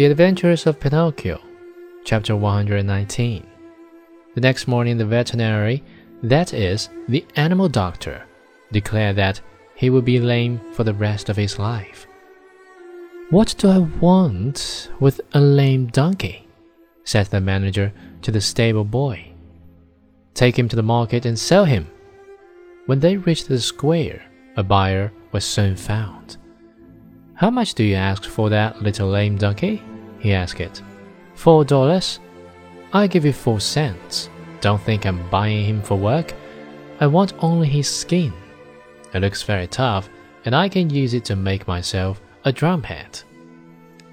The Adventures of Pinocchio, chapter 119. The next morning, the veterinary, that is, the animal doctor, declared that he would be lame for the rest of his life. What do I want with a lame donkey? said the manager to the stable boy. Take him to the market and sell him. When they reached the square, a buyer was soon found. How much do you ask for that little lame donkey? He asked it. Four dollars? I give you four cents. Don't think I'm buying him for work. I want only his skin. It looks very tough, and I can use it to make myself a drumhead.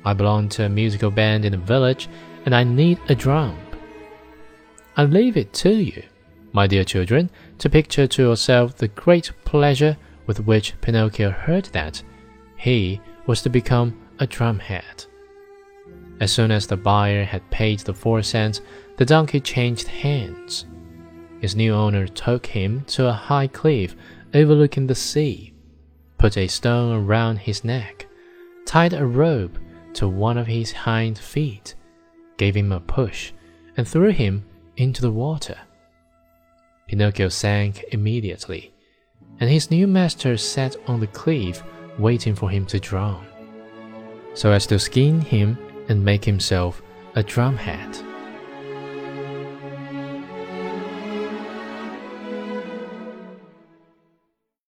I belong to a musical band in the village, and I need a drum. I leave it to you, my dear children, to picture to yourself the great pleasure with which Pinocchio heard that he was to become a drumhead. As soon as the buyer had paid the four cents, the donkey changed hands. His new owner took him to a high cliff overlooking the sea, put a stone around his neck, tied a rope to one of his hind feet, gave him a push, and threw him into the water. Pinocchio sank immediately, and his new master sat on the cliff waiting for him to drown, so as to skin him and make himself a drumhead.